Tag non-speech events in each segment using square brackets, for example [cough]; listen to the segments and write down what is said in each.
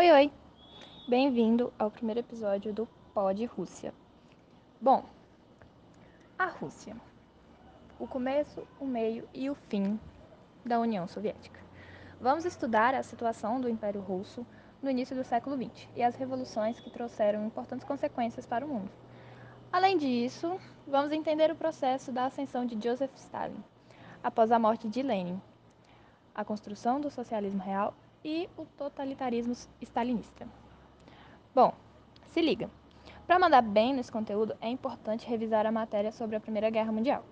Oi, oi! Bem-vindo ao primeiro episódio do Pod Rússia. Bom, a Rússia. O começo, o meio e o fim da União Soviética. Vamos estudar a situação do Império Russo no início do século XX e as revoluções que trouxeram importantes consequências para o mundo. Além disso, vamos entender o processo da ascensão de Joseph Stalin após a morte de Lenin, a construção do socialismo real e o totalitarismo stalinista. Bom, se liga. Para mandar bem nesse conteúdo, é importante revisar a matéria sobre a Primeira Guerra Mundial.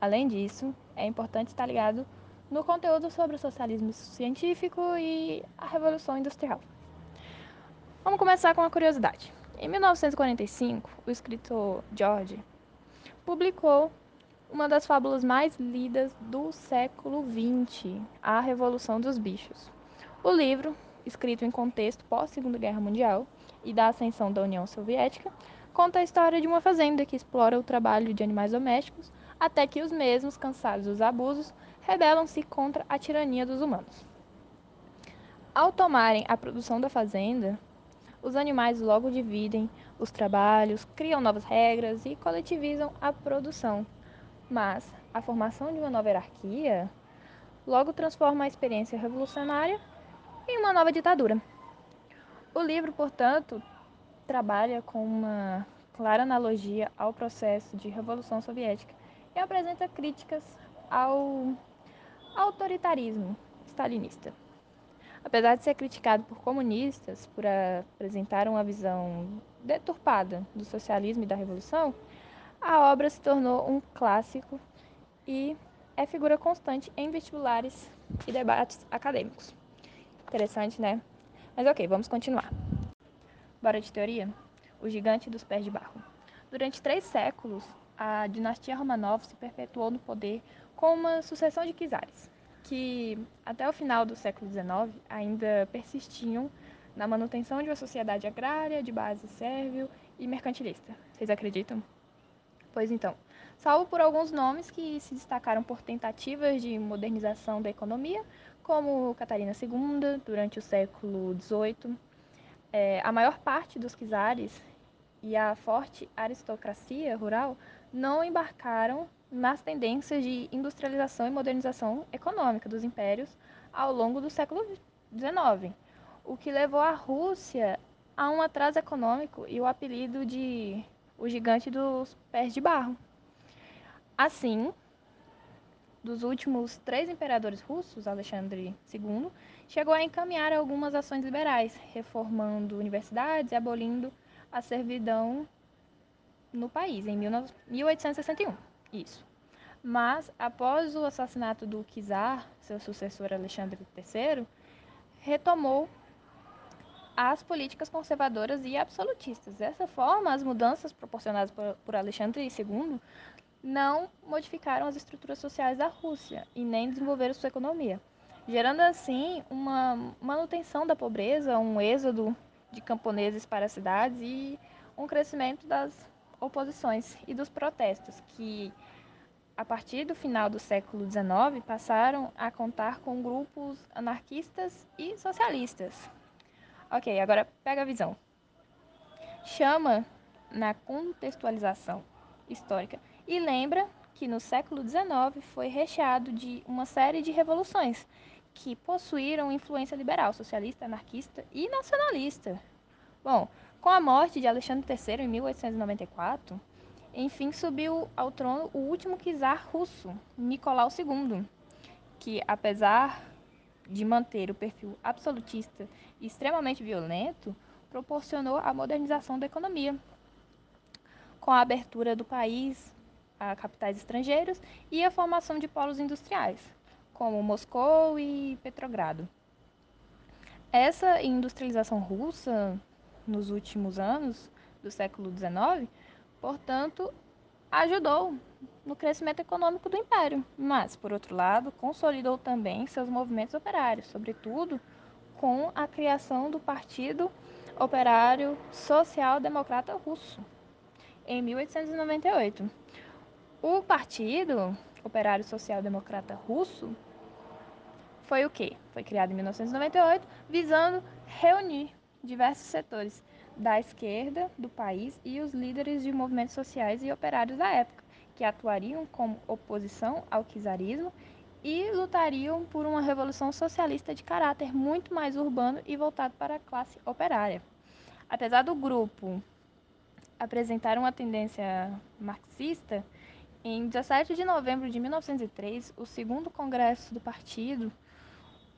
Além disso, é importante estar ligado no conteúdo sobre o socialismo científico e a Revolução Industrial. Vamos começar com uma curiosidade. Em 1945, o escritor George publicou uma das fábulas mais lidas do século XX, A Revolução dos Bichos. O livro, escrito em contexto pós-Segunda Guerra Mundial e da ascensão da União Soviética, conta a história de uma fazenda que explora o trabalho de animais domésticos até que os mesmos, cansados dos abusos, rebelam-se contra a tirania dos humanos. Ao tomarem a produção da fazenda, os animais logo dividem os trabalhos, criam novas regras e coletivizam a produção. Mas a formação de uma nova hierarquia logo transforma a experiência revolucionária em uma nova ditadura. O livro, portanto, trabalha com uma clara analogia ao processo de Revolução Soviética e apresenta críticas ao autoritarismo stalinista. Apesar de ser criticado por comunistas por apresentar uma visão deturpada do socialismo e da revolução, a obra se tornou um clássico e é figura constante em vestibulares e debates acadêmicos. Interessante, né? Mas ok, vamos continuar. Bora de teoria? O gigante dos pés de barro. Durante três séculos, a dinastia Romanov se perpetuou no poder com uma sucessão de czares, que até o final do século XIX ainda persistiam na manutenção de uma sociedade agrária de base sérvio e mercantilista. Vocês acreditam? Pois então, salvo por alguns nomes que se destacaram por tentativas de modernização da economia, como Catarina II, durante o século XVIII, é, a maior parte dos czares e a forte aristocracia rural não embarcaram nas tendências de industrialização e modernização econômica dos impérios ao longo do século XIX, o que levou a Rússia a um atraso econômico e o apelido de o gigante dos pés de barro. Assim, dos últimos três imperadores russos, Alexandre II, chegou a encaminhar algumas ações liberais, reformando universidades e abolindo a servidão no país, em 1861. Isso. Mas, após o assassinato do czar, seu sucessor Alexandre III, retomou as políticas conservadoras e absolutistas. Dessa forma, as mudanças proporcionadas por, por Alexandre II não modificaram as estruturas sociais da Rússia e nem desenvolveram sua economia, gerando assim uma manutenção da pobreza, um êxodo de camponeses para as cidades e um crescimento das oposições e dos protestos, que a partir do final do século XIX passaram a contar com grupos anarquistas e socialistas. Ok, agora pega a visão. Chama na contextualização histórica e lembra que no século XIX foi recheado de uma série de revoluções que possuíram influência liberal, socialista, anarquista e nacionalista. Bom, com a morte de Alexandre III em 1894, enfim subiu ao trono o último czar russo, Nicolau II, que apesar de manter o perfil absolutista e extremamente violento, proporcionou a modernização da economia, com a abertura do país a capitais estrangeiros e a formação de polos industriais, como Moscou e Petrogrado. Essa industrialização russa nos últimos anos do século XIX, portanto, ajudou no crescimento econômico do império, mas, por outro lado, consolidou também seus movimentos operários, sobretudo com a criação do Partido Operário Social Democrata Russo, em 1898. O Partido Operário Social Democrata Russo foi o quê? Foi criado em 1998, visando reunir diversos setores da esquerda do país e os líderes de movimentos sociais e operários da época, que atuariam como oposição ao czarismo e lutariam por uma revolução socialista de caráter muito mais urbano e voltado para a classe operária. Apesar do grupo apresentar uma tendência marxista, em 17 de novembro de 1903, o segundo congresso do partido,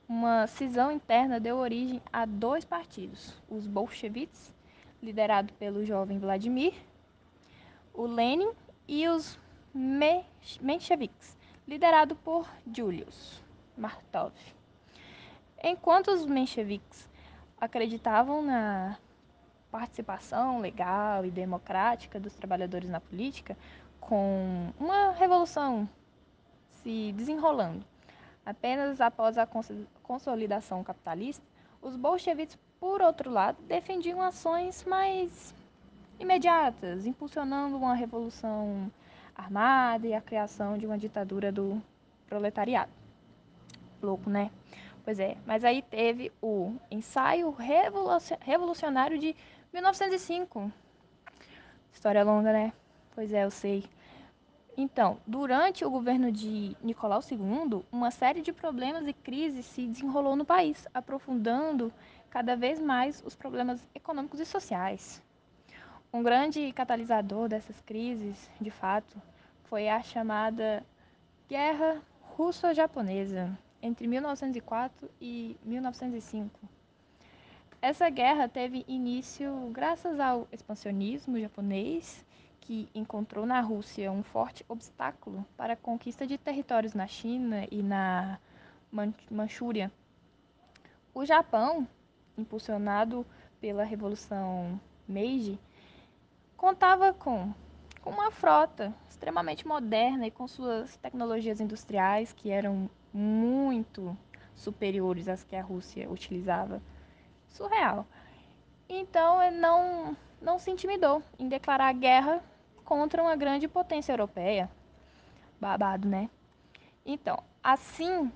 uma cisão interna deu origem a dois partidos, os bolcheviques, liderado pelo jovem Vladimir, o Lenin, e os mencheviques, liderado por Julius Martov. Enquanto os mencheviques acreditavam na participação legal e democrática dos trabalhadores na política, com uma revolução se desenrolando. Apenas após a consolidação capitalista, os bolcheviques, por outro lado, defendiam ações mais imediatas, impulsionando uma revolução armada e a criação de uma ditadura do proletariado. Louco, né? Pois é, mas aí teve o ensaio revolucionário de 1905. História longa, né? Pois é, eu sei. Então, durante o governo de Nicolau II, uma série de problemas e crises se desenrolou no país, aprofundando cada vez mais os problemas econômicos e sociais. Um grande catalisador dessas crises, de fato, foi a chamada Guerra Russo-Japonesa, entre 1904 e 1905. Essa guerra teve início graças ao expansionismo japonês, que encontrou na Rússia um forte obstáculo para a conquista de territórios na China e na Manchúria. O Japão, impulsionado pela Revolução Meiji, contava com, com uma frota extremamente moderna e com suas tecnologias industriais que eram muito superiores às que a Rússia utilizava. Surreal. Então ele não, não se intimidou em declarar guerra contra uma grande potência europeia. Babado, né? Então, assim,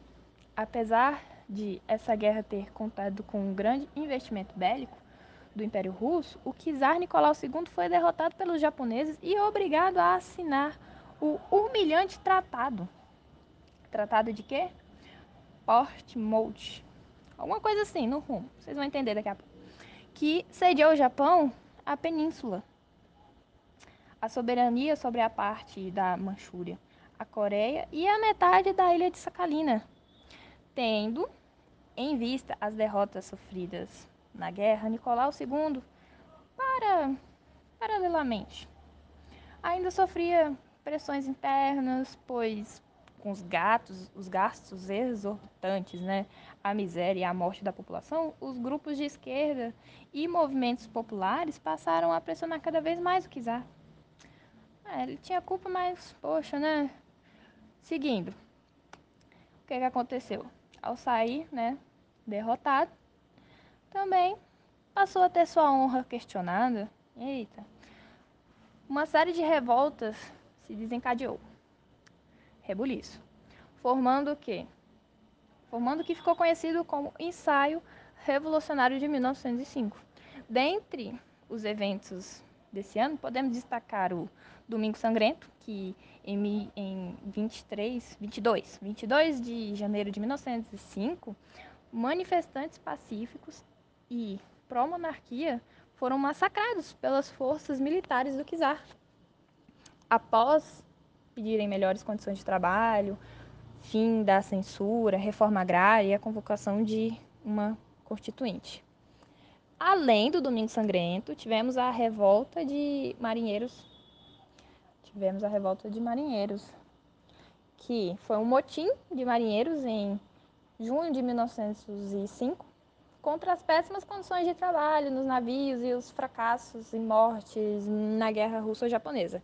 apesar de essa guerra ter contado com um grande investimento bélico, do Império Russo, o czar Nicolau II foi derrotado pelos japoneses e obrigado a assinar o humilhante tratado. Tratado de quê? Portsmouth. Alguma coisa assim, no rumo. Vocês vão entender daqui a pouco. Que cedeu ao Japão a península. A soberania sobre a parte da Manchúria, a Coreia e a metade da ilha de Sakhalina, tendo em vista as derrotas sofridas na guerra, Nicolau II, para, paralelamente, ainda sofria pressões internas, pois com os gatos, os gastos exorbitantes, né, a miséria e a morte da população, os grupos de esquerda e movimentos populares passaram a pressionar cada vez mais o czar. É, ele tinha culpa, mas poxa, né? Seguindo, o que, que aconteceu? Ao sair, né, derrotado, também passou a ter sua honra questionada. Eita. Uma série de revoltas se desencadeou. Rebuliço. Formando o quê? Formando o que ficou conhecido como Ensaio Revolucionário de 1905. Dentre os eventos desse ano, podemos destacar o Domingo Sangrento, que em, em 23, 22, 22 de janeiro de 1905, manifestantes pacíficos e pró-monarquia foram massacrados pelas forças militares do czar. Após pedirem melhores condições de trabalho, fim da censura, reforma agrária e a convocação de uma constituinte. Além do Domingo Sangrento, tivemos a revolta de marinheiros. Tivemos a revolta de marinheiros, que foi um motim de marinheiros em junho de 1905 contra as péssimas condições de trabalho nos navios e os fracassos e mortes na guerra russo-japonesa.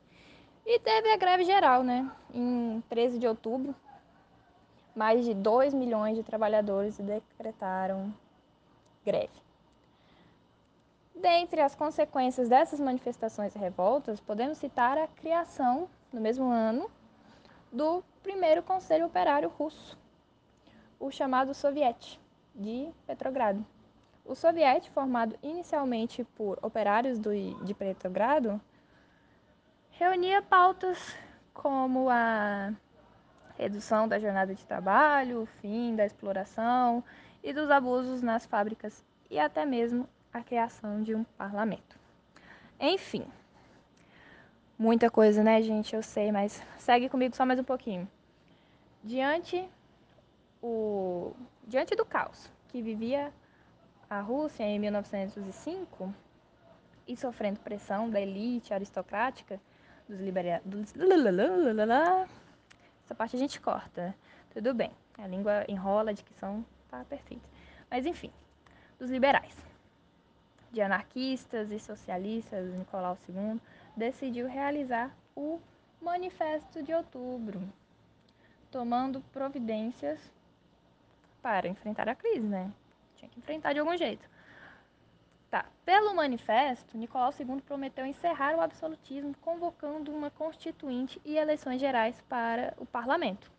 E teve a greve geral, né? Em 13 de outubro, mais de 2 milhões de trabalhadores decretaram greve. Dentre as consequências dessas manifestações e revoltas, podemos citar a criação, no mesmo ano, do primeiro Conselho Operário Russo, o chamado Soviet de Petrogrado. O Soviet, formado inicialmente por operários do, de Petrogrado, reunia pautas como a redução da jornada de trabalho, o fim da exploração e dos abusos nas fábricas e até mesmo a criação de um parlamento. Enfim, muita coisa, né, gente? Eu sei, mas segue comigo só mais um pouquinho. Diante o diante do caos que vivia a Rússia em 1905 e sofrendo pressão da elite aristocrática dos liberais. Essa parte a gente corta. Tudo bem. A língua enrola, a dicção tá perfeita. Mas enfim, dos liberais. De anarquistas e socialistas, Nicolau II decidiu realizar o Manifesto de Outubro, tomando providências para enfrentar a crise, né? Tinha que enfrentar de algum jeito. Tá. Pelo manifesto, Nicolau II prometeu encerrar o absolutismo, convocando uma constituinte e eleições gerais para o parlamento.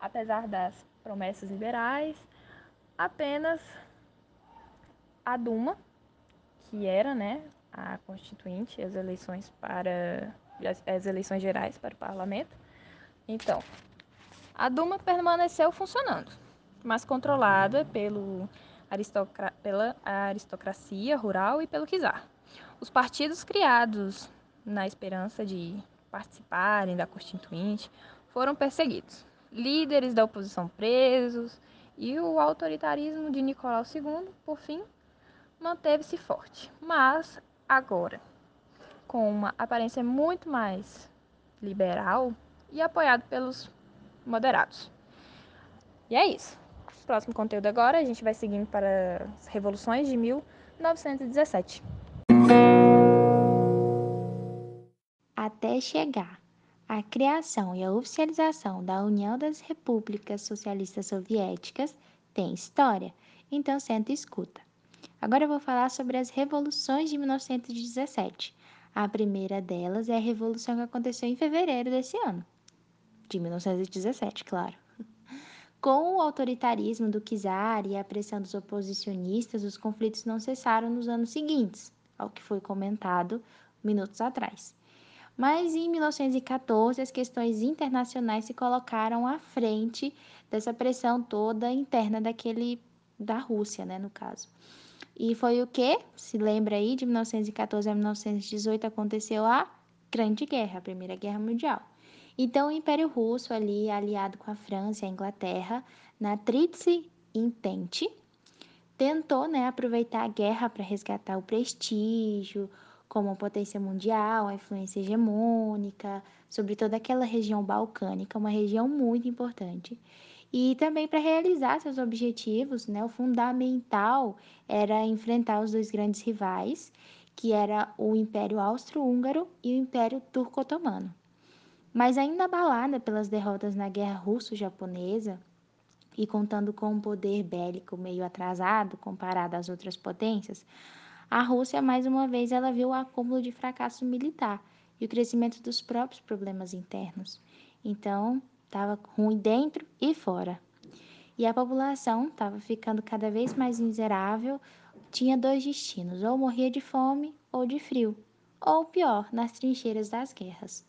Apesar das promessas liberais, apenas a Duma, que era, né, a constituinte, as eleições para as, eleições gerais para o parlamento. Então, a Duma permaneceu funcionando mas controlada pelo aristocra pela aristocracia rural e pelo czar. Os partidos criados na esperança de participarem da Constituinte foram perseguidos. Líderes da oposição presos e o autoritarismo de Nicolau II, por fim, manteve-se forte. Mas agora, com uma aparência muito mais liberal e apoiado pelos moderados. E é isso. Próximo conteúdo agora, a gente vai seguindo para as revoluções de 1917. Até chegar à criação e à oficialização da União das Repúblicas Socialistas Soviéticas, tem história, então senta e escuta. Agora eu vou falar sobre as revoluções de 1917. A primeira delas é a revolução que aconteceu em fevereiro desse ano, de 1917, claro. [laughs] Com o autoritarismo do czar e a pressão dos oposicionistas, os conflitos não cessaram nos anos seguintes, ao que foi comentado minutos atrás. Mas em 1914, as questões internacionais se colocaram à frente dessa pressão toda interna daquele da Rússia, né, no caso. E foi o que, se lembra aí, de 1914 a 1918 aconteceu a Grande Guerra, a Primeira Guerra Mundial. Então, o Império Russo, ali aliado com a França e a Inglaterra, na Tríplice Intente, tentou né, aproveitar a guerra para resgatar o prestígio como potência mundial, a influência hegemônica sobre toda aquela região balcânica, uma região muito importante. E também para realizar seus objetivos, né, o fundamental era enfrentar os dois grandes rivais, que era o Império Austro-Húngaro e o Império Turco-Otomano. Mas ainda abalada pelas derrotas na Guerra Russo-Japonesa e contando com um poder bélico meio atrasado comparado às outras potências, a Rússia mais uma vez ela viu o acúmulo de fracasso militar e o crescimento dos próprios problemas internos. Então, estava ruim dentro e fora. E a população estava ficando cada vez mais miserável, tinha dois destinos: ou morria de fome ou de frio, ou pior, nas trincheiras das guerras.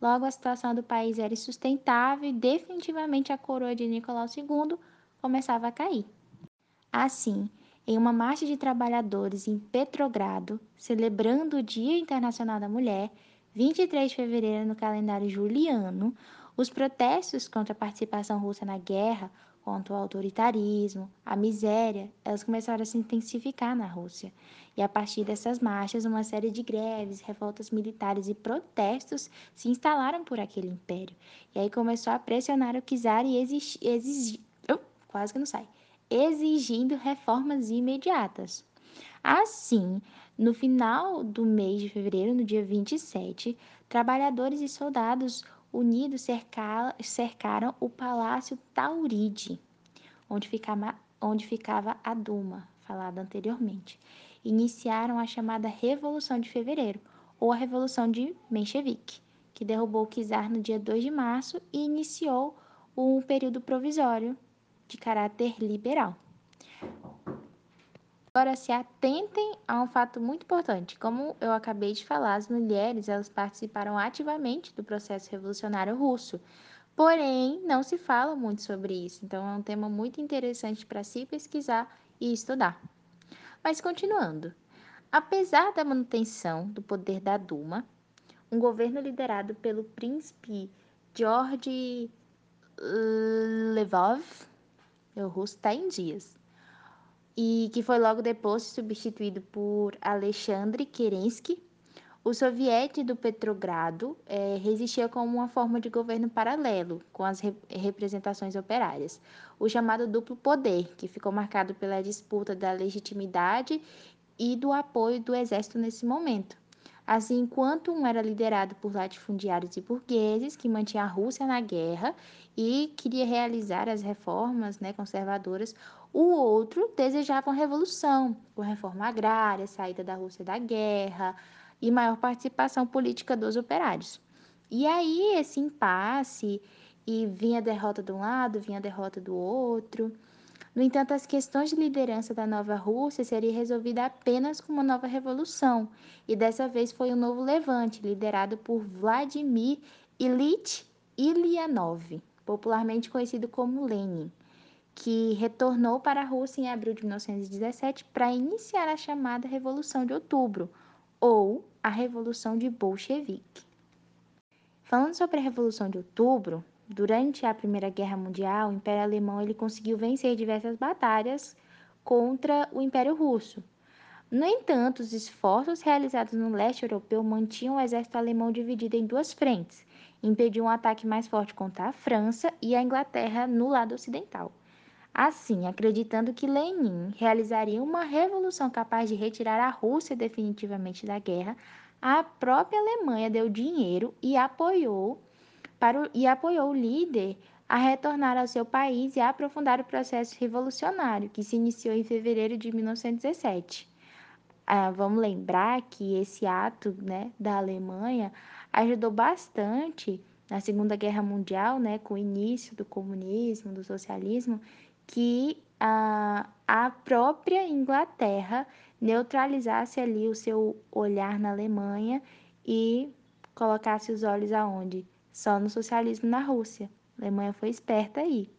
Logo, a situação do país era insustentável e definitivamente a coroa de Nicolau II começava a cair. Assim, em uma marcha de trabalhadores em Petrogrado, celebrando o Dia Internacional da Mulher, 23 de fevereiro no calendário juliano, os protestos contra a participação russa na guerra, contra o autoritarismo, a miséria, elas começaram a se intensificar na Rússia. E a partir dessas marchas, uma série de greves, revoltas militares e protestos se instalaram por aquele império. E aí começou a pressionar o czar e exigir, exigir oh, quase que não sai, exigindo reformas imediatas. Assim, no final do mês de fevereiro, no dia 27, trabalhadores e soldados unidos cercaram o Palácio Tauride, onde ficava, onde ficava a Duma, falada anteriormente iniciaram a chamada Revolução de Fevereiro, ou a Revolução de Menchevique, que derrubou o czar no dia 2 de março e iniciou um período provisório de caráter liberal. Agora, se atentem a um fato muito importante. Como eu acabei de falar, as mulheres elas participaram ativamente do processo revolucionário russo. Porém, não se fala muito sobre isso. Então, é um tema muito interessante para se pesquisar e estudar. Mas, continuando. Apesar da manutenção do poder da Duma, um governo liderado pelo príncipe George Levov, o russo está em dias, e que foi logo depois substituído por Alexandre Kerensky, o soviete do Petrogrado é, resistia como uma forma de governo paralelo com as re representações operárias, o chamado duplo poder, que ficou marcado pela disputa da legitimidade e do apoio do exército nesse momento. Assim, enquanto um era liderado por latifundiários e burgueses, que mantinha a Rússia na guerra e queria realizar as reformas né, conservadoras, o outro desejava uma revolução, com reforma agrária, saída da Rússia da guerra e maior participação política dos operários. E aí esse impasse e vinha derrota de um lado, vinha derrota do outro. No entanto, as questões de liderança da nova Rússia seriam resolvidas apenas com uma nova revolução, e dessa vez foi um novo levante, liderado por Vladimir Ilyich Ilyanov, popularmente conhecido como Lenin que retornou para a Rússia em abril de 1917 para iniciar a chamada Revolução de Outubro, ou a Revolução de Bolchevique. Falando sobre a Revolução de Outubro, durante a Primeira Guerra Mundial, o Império Alemão ele conseguiu vencer diversas batalhas contra o Império Russo. No entanto, os esforços realizados no leste europeu mantinham o exército alemão dividido em duas frentes, impediam um ataque mais forte contra a França e a Inglaterra no lado ocidental. Assim, acreditando que Lenin realizaria uma revolução capaz de retirar a Rússia definitivamente da guerra, a própria Alemanha deu dinheiro e apoiou, para o, e apoiou o líder a retornar ao seu país e a aprofundar o processo revolucionário, que se iniciou em fevereiro de 1917. Ah, vamos lembrar que esse ato né, da Alemanha ajudou bastante na Segunda Guerra Mundial, né, com o início do comunismo, do socialismo, que a, a própria Inglaterra neutralizasse ali o seu olhar na Alemanha e colocasse os olhos aonde? Só no socialismo na Rússia. A Alemanha foi esperta aí.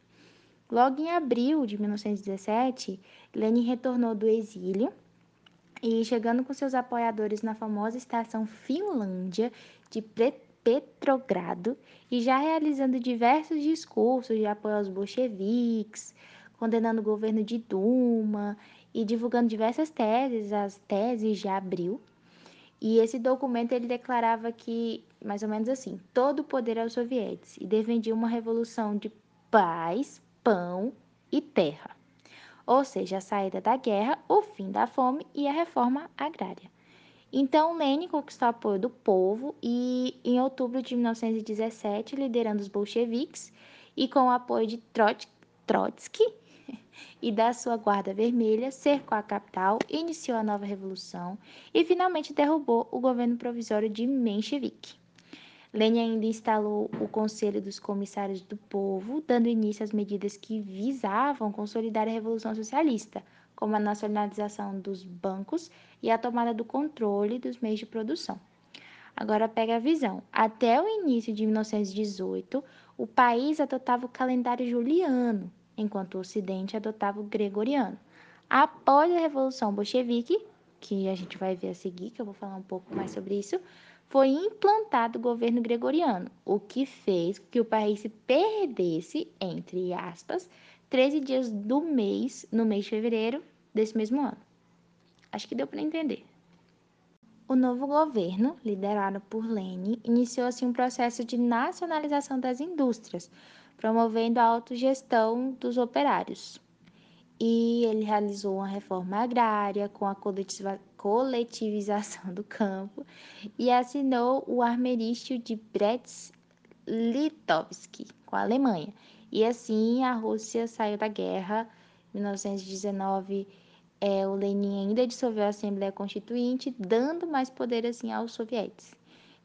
Logo em abril de 1917, Lenin retornou do exílio e chegando com seus apoiadores na famosa estação Finlândia de Petrogrado e já realizando diversos discursos de apoio aos bolcheviques, condenando o governo de Duma e divulgando diversas teses, as teses de abril. E esse documento ele declarava que, mais ou menos assim, todo o poder aos sovietes e defendia uma revolução de paz, pão e terra. Ou seja, a saída da guerra, o fim da fome e a reforma agrária. Então, Lenin conquistou o apoio do povo e, em outubro de 1917, liderando os bolcheviques e com o apoio de Trotsky, e da sua Guarda Vermelha, cercou a capital, iniciou a nova revolução e finalmente derrubou o governo provisório de Menshevik. Lenin ainda instalou o Conselho dos Comissários do Povo, dando início às medidas que visavam consolidar a Revolução Socialista, como a nacionalização dos bancos e a tomada do controle dos meios de produção. Agora pega a visão. Até o início de 1918, o país adotava o calendário juliano, enquanto o Ocidente adotava o gregoriano. Após a Revolução Bolchevique, que a gente vai ver a seguir, que eu vou falar um pouco mais sobre isso, foi implantado o governo gregoriano, o que fez que o país se perdesse, entre aspas, 13 dias do mês, no mês de fevereiro desse mesmo ano. Acho que deu para entender. O novo governo, liderado por Lenin, iniciou assim um processo de nacionalização das indústrias, promovendo a autogestão dos operários. E ele realizou uma reforma agrária com a coletivização do campo e assinou o armerício de Brest-Litovsk com a Alemanha. E assim a Rússia saiu da guerra. Em 1919, é, o Lenin ainda dissolveu a Assembleia Constituinte, dando mais poder assim aos sovietes.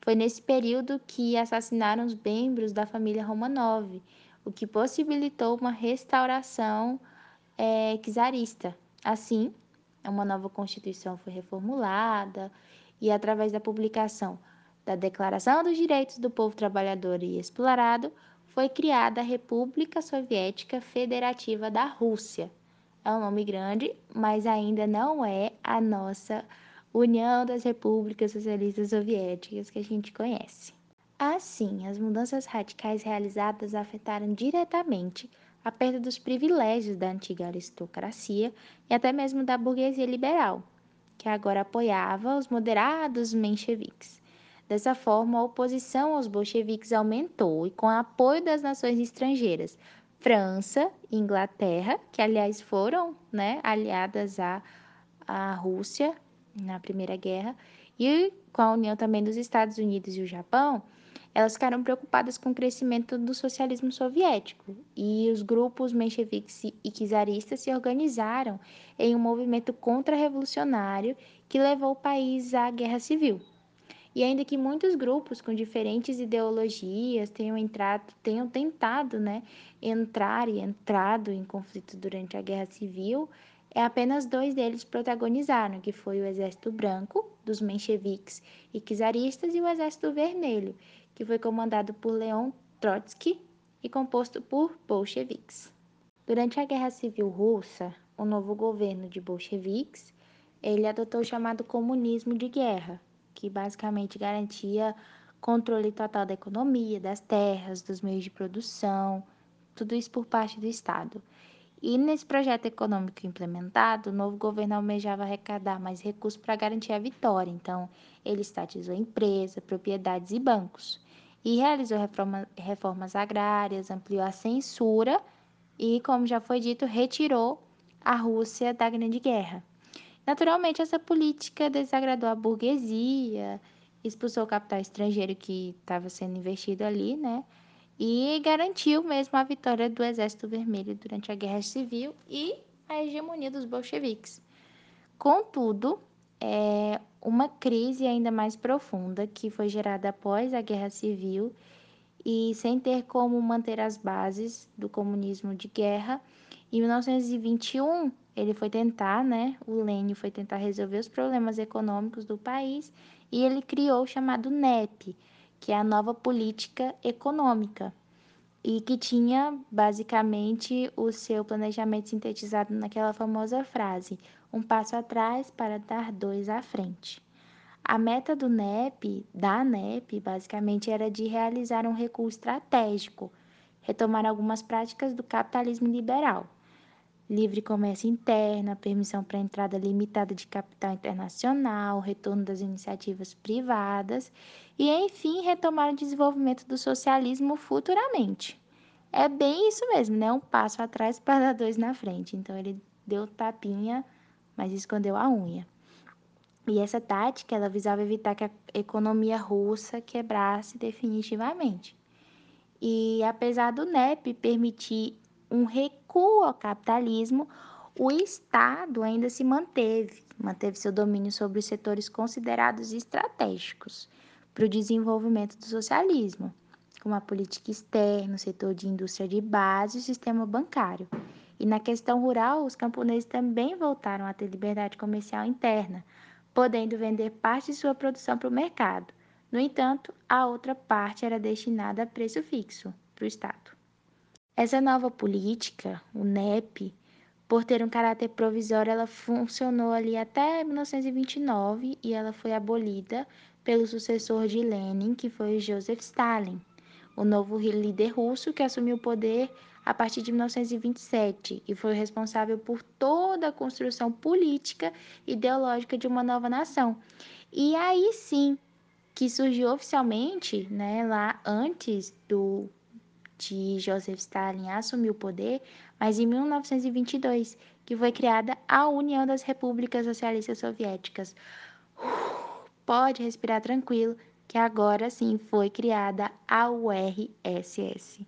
Foi nesse período que assassinaram os membros da família Romanov, o que possibilitou uma restauração é, czarista. Assim, uma nova Constituição foi reformulada e, através da publicação da Declaração dos Direitos do Povo Trabalhador e Explorado, foi criada a República Soviética Federativa da Rússia. É um nome grande, mas ainda não é a nossa União das Repúblicas Socialistas Soviéticas que a gente conhece. Assim, as mudanças radicais realizadas afetaram diretamente a perda dos privilégios da antiga aristocracia e até mesmo da burguesia liberal, que agora apoiava os moderados mencheviques. Dessa forma, a oposição aos bolcheviques aumentou e, com o apoio das nações estrangeiras, França e Inglaterra, que aliás foram né, aliadas à, à Rússia na Primeira Guerra, e com a união também dos Estados Unidos e o Japão, elas ficaram preocupadas com o crescimento do socialismo soviético e os grupos mencheviques e czaristas se organizaram em um movimento contra-revolucionário que levou o país à guerra civil. E ainda que muitos grupos com diferentes ideologias tenham entrado, tenham tentado, né, entrar e entrado em conflito durante a Guerra Civil, é apenas dois deles protagonizaram, que foi o Exército Branco dos mencheviques e czaristas e o Exército Vermelho, que foi comandado por Leon Trotsky e composto por bolcheviques. Durante a Guerra Civil Russa, o novo governo de bolcheviques, ele adotou o chamado comunismo de guerra, que basicamente garantia controle total da economia, das terras, dos meios de produção, tudo isso por parte do Estado. E nesse projeto econômico implementado, o novo governo almejava arrecadar mais recursos para garantir a vitória. Então, ele estatizou empresas, propriedades e bancos e realizou reforma, reformas agrárias, ampliou a censura e, como já foi dito, retirou a Rússia da Grande Guerra. Naturalmente, essa política desagradou a burguesia, expulsou o capital estrangeiro que estava sendo investido ali, né? E garantiu mesmo a vitória do Exército Vermelho durante a Guerra Civil e a hegemonia dos bolcheviques. Contudo, é, uma crise ainda mais profunda que foi gerada após a Guerra Civil e sem ter como manter as bases do comunismo de guerra. Em 1921, ele foi tentar, né, o Lênin foi tentar resolver os problemas econômicos do país e ele criou o chamado NEP, que é a nova política econômica, e que tinha basicamente o seu planejamento sintetizado naquela famosa frase: um passo atrás para dar dois à frente. A meta do NEP, da NEP, basicamente era de realizar um recuo estratégico, retomar algumas práticas do capitalismo liberal, livre comércio interno, permissão para entrada limitada de capital internacional, retorno das iniciativas privadas e, enfim, retomar o desenvolvimento do socialismo futuramente. É bem isso mesmo, né? Um passo atrás para dar dois na frente. Então ele deu tapinha, mas escondeu a unha. E essa tática ela visava evitar que a economia russa quebrasse definitivamente. E apesar do NEP permitir um recuo ao capitalismo, o Estado ainda se manteve, manteve seu domínio sobre os setores considerados estratégicos para o desenvolvimento do socialismo, como a política externa, o setor de indústria de base e o sistema bancário. E na questão rural, os camponeses também voltaram a ter liberdade comercial interna, podendo vender parte de sua produção para o mercado. No entanto, a outra parte era destinada a preço fixo para o Estado. Essa nova política, o NEP, por ter um caráter provisório, ela funcionou ali até 1929 e ela foi abolida pelo sucessor de Lenin, que foi Joseph Stalin, o novo líder russo que assumiu o poder a partir de 1927 e foi responsável por toda a construção política e ideológica de uma nova nação. E aí sim que surgiu oficialmente, né, lá antes do de Joseph Stalin assumir o poder, mas em 1922, que foi criada a União das Repúblicas Socialistas Soviéticas. pode respirar tranquilo, que agora sim foi criada a URSS.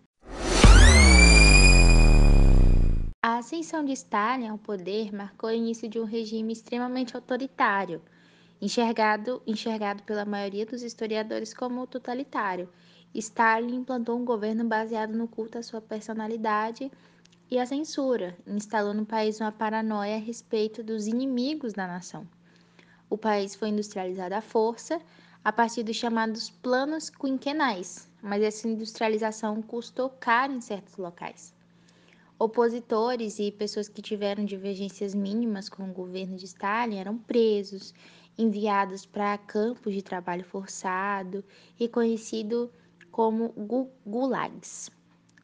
A ascensão de Stalin ao poder marcou o início de um regime extremamente autoritário, enxergado, enxergado pela maioria dos historiadores como totalitário, Stalin implantou um governo baseado no culto à sua personalidade e à censura, instalou no país uma paranoia a respeito dos inimigos da nação. O país foi industrializado à força, a partir dos chamados planos quinquenais, mas essa industrialização custou caro em certos locais. Opositores e pessoas que tiveram divergências mínimas com o governo de Stalin eram presos, enviados para campos de trabalho forçado e conhecido como gulags.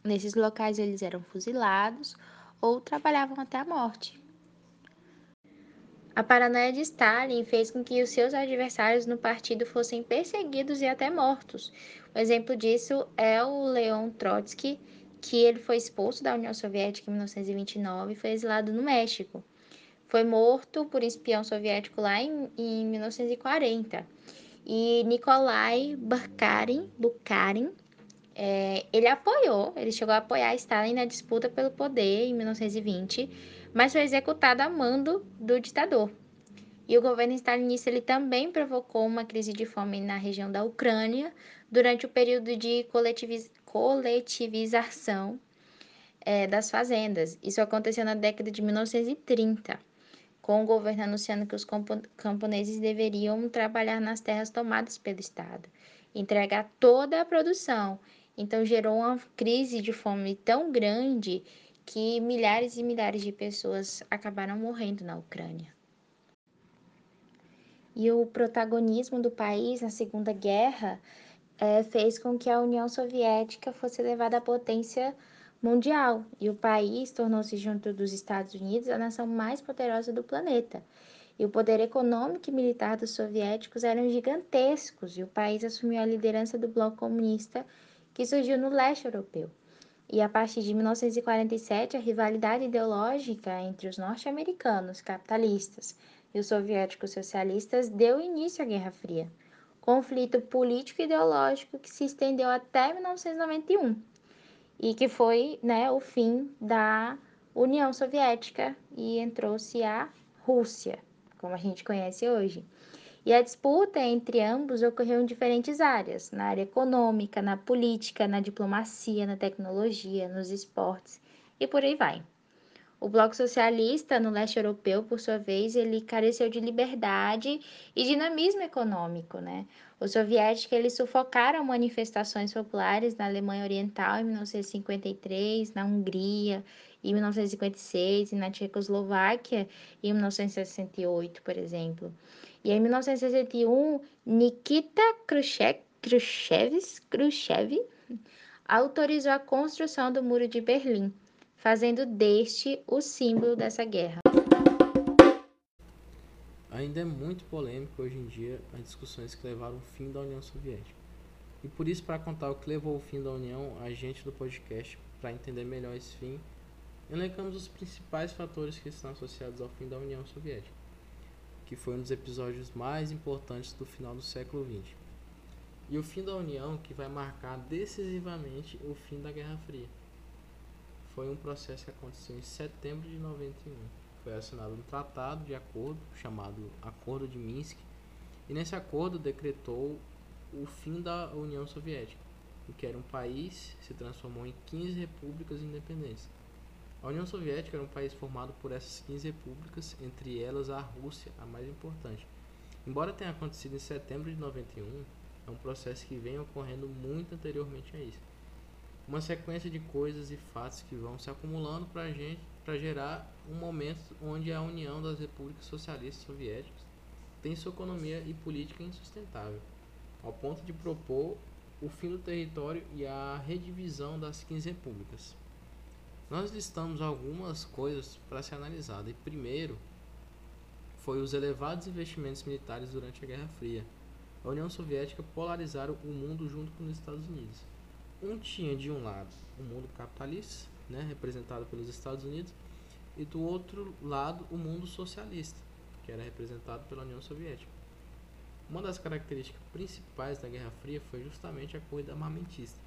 Nesses locais eles eram fuzilados ou trabalhavam até a morte. A paranoia de Stalin fez com que os seus adversários no partido fossem perseguidos e até mortos. Um exemplo disso é o Leon Trotsky, que ele foi expulso da União Soviética em 1929 e foi exilado no México. Foi morto por espião soviético lá em, em 1940. E Nikolai Bukharin, Bukharin é, ele apoiou, ele chegou a apoiar Stalin na disputa pelo poder em 1920, mas foi executado a mando do ditador. E o governo stalinista ele também provocou uma crise de fome na região da Ucrânia durante o período de coletiviz coletivização é, das fazendas. Isso aconteceu na década de 1930, com o governo anunciando que os camponeses deveriam trabalhar nas terras tomadas pelo Estado, entregar toda a produção. Então gerou uma crise de fome tão grande que milhares e milhares de pessoas acabaram morrendo na Ucrânia. E o protagonismo do país na Segunda Guerra é, fez com que a União Soviética fosse levada à potência mundial e o país tornou-se, junto dos Estados Unidos, a nação mais poderosa do planeta. E o poder econômico e militar dos soviéticos eram gigantescos e o país assumiu a liderança do bloco comunista que surgiu no leste europeu. E a partir de 1947, a rivalidade ideológica entre os norte-americanos capitalistas e os soviéticos socialistas deu início à Guerra Fria, conflito político e ideológico que se estendeu até 1991 e que foi né, o fim da União Soviética e entrou-se a Rússia, como a gente conhece hoje. E a disputa entre ambos ocorreu em diferentes áreas: na área econômica, na política, na diplomacia, na tecnologia, nos esportes e por aí vai. O Bloco Socialista no leste europeu, por sua vez, ele careceu de liberdade e dinamismo econômico, né? Os soviéticos eles sufocaram manifestações populares na Alemanha Oriental em 1953, na Hungria em 1956 e na Tchecoslováquia em 1968, por exemplo. E em 1961, Nikita Khrushchev, Khrushchev autorizou a construção do Muro de Berlim, fazendo deste o símbolo dessa guerra. Ainda é muito polêmico hoje em dia as discussões que levaram ao fim da União Soviética. E por isso, para contar o que levou ao fim da União, a gente do podcast, para entender melhor esse fim, elencamos os principais fatores que estão associados ao fim da União Soviética que foi um dos episódios mais importantes do final do século XX. E o fim da União que vai marcar decisivamente o fim da Guerra Fria. Foi um processo que aconteceu em setembro de 91. Foi assinado um tratado de acordo chamado Acordo de Minsk, e nesse acordo decretou o fim da União Soviética, que era um país se transformou em 15 repúblicas independentes. A União Soviética era um país formado por essas 15 repúblicas, entre elas a Rússia, a mais importante. Embora tenha acontecido em setembro de 91, é um processo que vem ocorrendo muito anteriormente a isso. Uma sequência de coisas e fatos que vão se acumulando para gente, para gerar um momento onde a união das repúblicas socialistas soviéticas tem sua economia e política insustentável, ao ponto de propor o fim do território e a redivisão das 15 repúblicas. Nós listamos algumas coisas para ser analisada. E primeiro foi os elevados investimentos militares durante a Guerra Fria. A União Soviética polarizaram o mundo junto com os Estados Unidos. Um tinha de um lado o mundo capitalista, né, representado pelos Estados Unidos, e do outro lado o mundo socialista, que era representado pela União Soviética. Uma das características principais da Guerra Fria foi justamente a corrida armamentista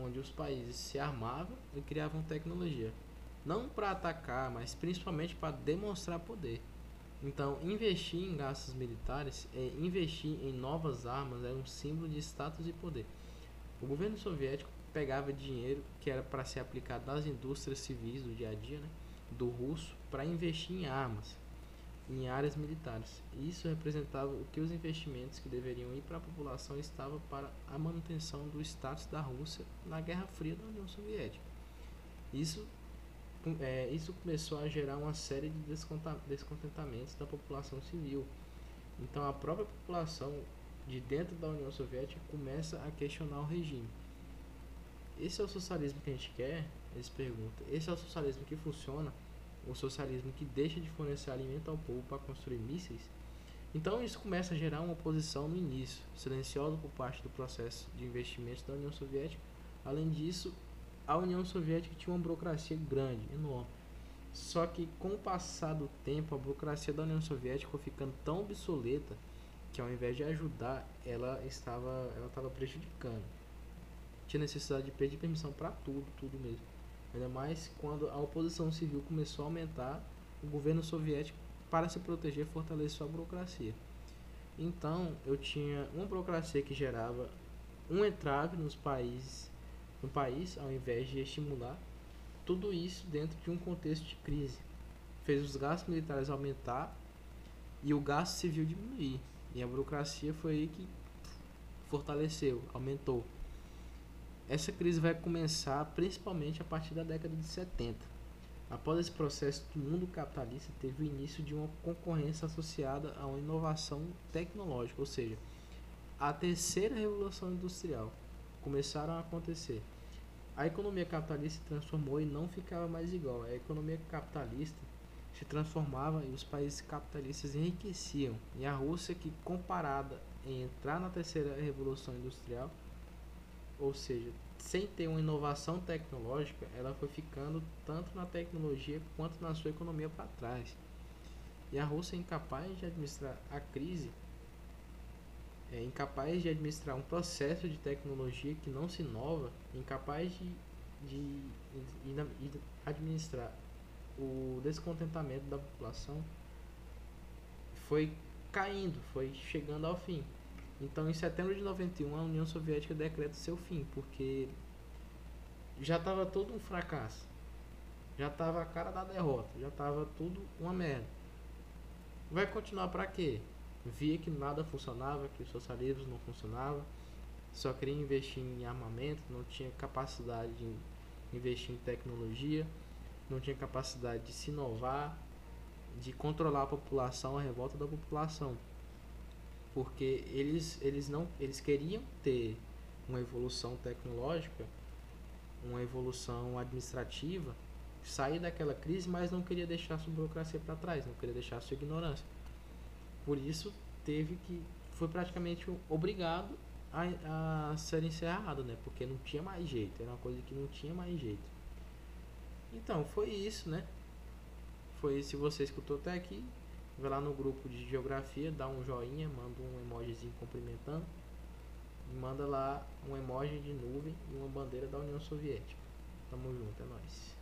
onde os países se armavam e criavam tecnologia, não para atacar, mas principalmente para demonstrar poder. Então, investir em gastos militares, é investir em novas armas, é um símbolo de status e poder. O governo soviético pegava dinheiro que era para ser aplicado nas indústrias civis do dia a dia, né, do russo, para investir em armas, em áreas militares. Isso representava o que os investimentos que deveriam ir para a população estavam para a manutenção do status da Rússia na Guerra Fria da União Soviética. Isso, é, isso começou a gerar uma série de descontentamentos da população civil. Então a própria população de dentro da União Soviética começa a questionar o regime. Esse é o socialismo que a gente quer? Eles perguntam. Esse é o socialismo que funciona? O socialismo que deixa de fornecer alimento ao povo para construir mísseis? Então isso começa a gerar uma oposição no início, silenciosa por parte do processo de investimentos da União Soviética. Além disso, a União Soviética tinha uma burocracia grande, enorme. Só que com o passar do tempo, a burocracia da União Soviética foi ficando tão obsoleta que ao invés de ajudar, ela estava, ela estava prejudicando. Tinha necessidade de pedir permissão para tudo, tudo mesmo. Ainda mais quando a oposição civil começou a aumentar, o governo soviético, para se proteger, fortaleceu a burocracia. Então, eu tinha uma burocracia que gerava um entrave nos países, no país, ao invés de estimular tudo isso dentro de um contexto de crise. Fez os gastos militares aumentar e o gasto civil diminuir. E a burocracia foi aí que fortaleceu, aumentou. Essa crise vai começar principalmente a partir da década de 70. Após esse processo do mundo capitalista, teve o início de uma concorrência associada a uma inovação tecnológica, ou seja, a terceira revolução industrial começaram a acontecer. A economia capitalista se transformou e não ficava mais igual. A economia capitalista se transformava e os países capitalistas enriqueciam. E a Rússia, que comparada em entrar na terceira revolução industrial, ou seja, sem ter uma inovação tecnológica, ela foi ficando tanto na tecnologia quanto na sua economia para trás. E a Rússia é incapaz de administrar a crise, é incapaz de administrar um processo de tecnologia que não se inova, incapaz de, de, de, de administrar o descontentamento da população foi caindo, foi chegando ao fim. Então, em setembro de 91, a União Soviética decreta seu fim, porque já estava todo um fracasso. Já estava a cara da derrota, já estava tudo uma merda. Vai continuar para quê? Via que nada funcionava, que o socialismo não funcionava, só queria investir em armamento, não tinha capacidade de investir em tecnologia não tinha capacidade de se inovar, de controlar a população, a revolta da população. Porque eles, eles não eles queriam ter uma evolução tecnológica, uma evolução administrativa, sair daquela crise, mas não queria deixar sua burocracia para trás, não queria deixar sua ignorância. Por isso teve que foi praticamente obrigado a, a ser encerrado, né? Porque não tinha mais jeito, era uma coisa que não tinha mais jeito. Então, foi isso, né? Foi se você escutou até aqui, vai lá no grupo de geografia, dá um joinha, manda um emojizinho cumprimentando e manda lá um emoji de nuvem e uma bandeira da União Soviética. Tamo junto, é nóis.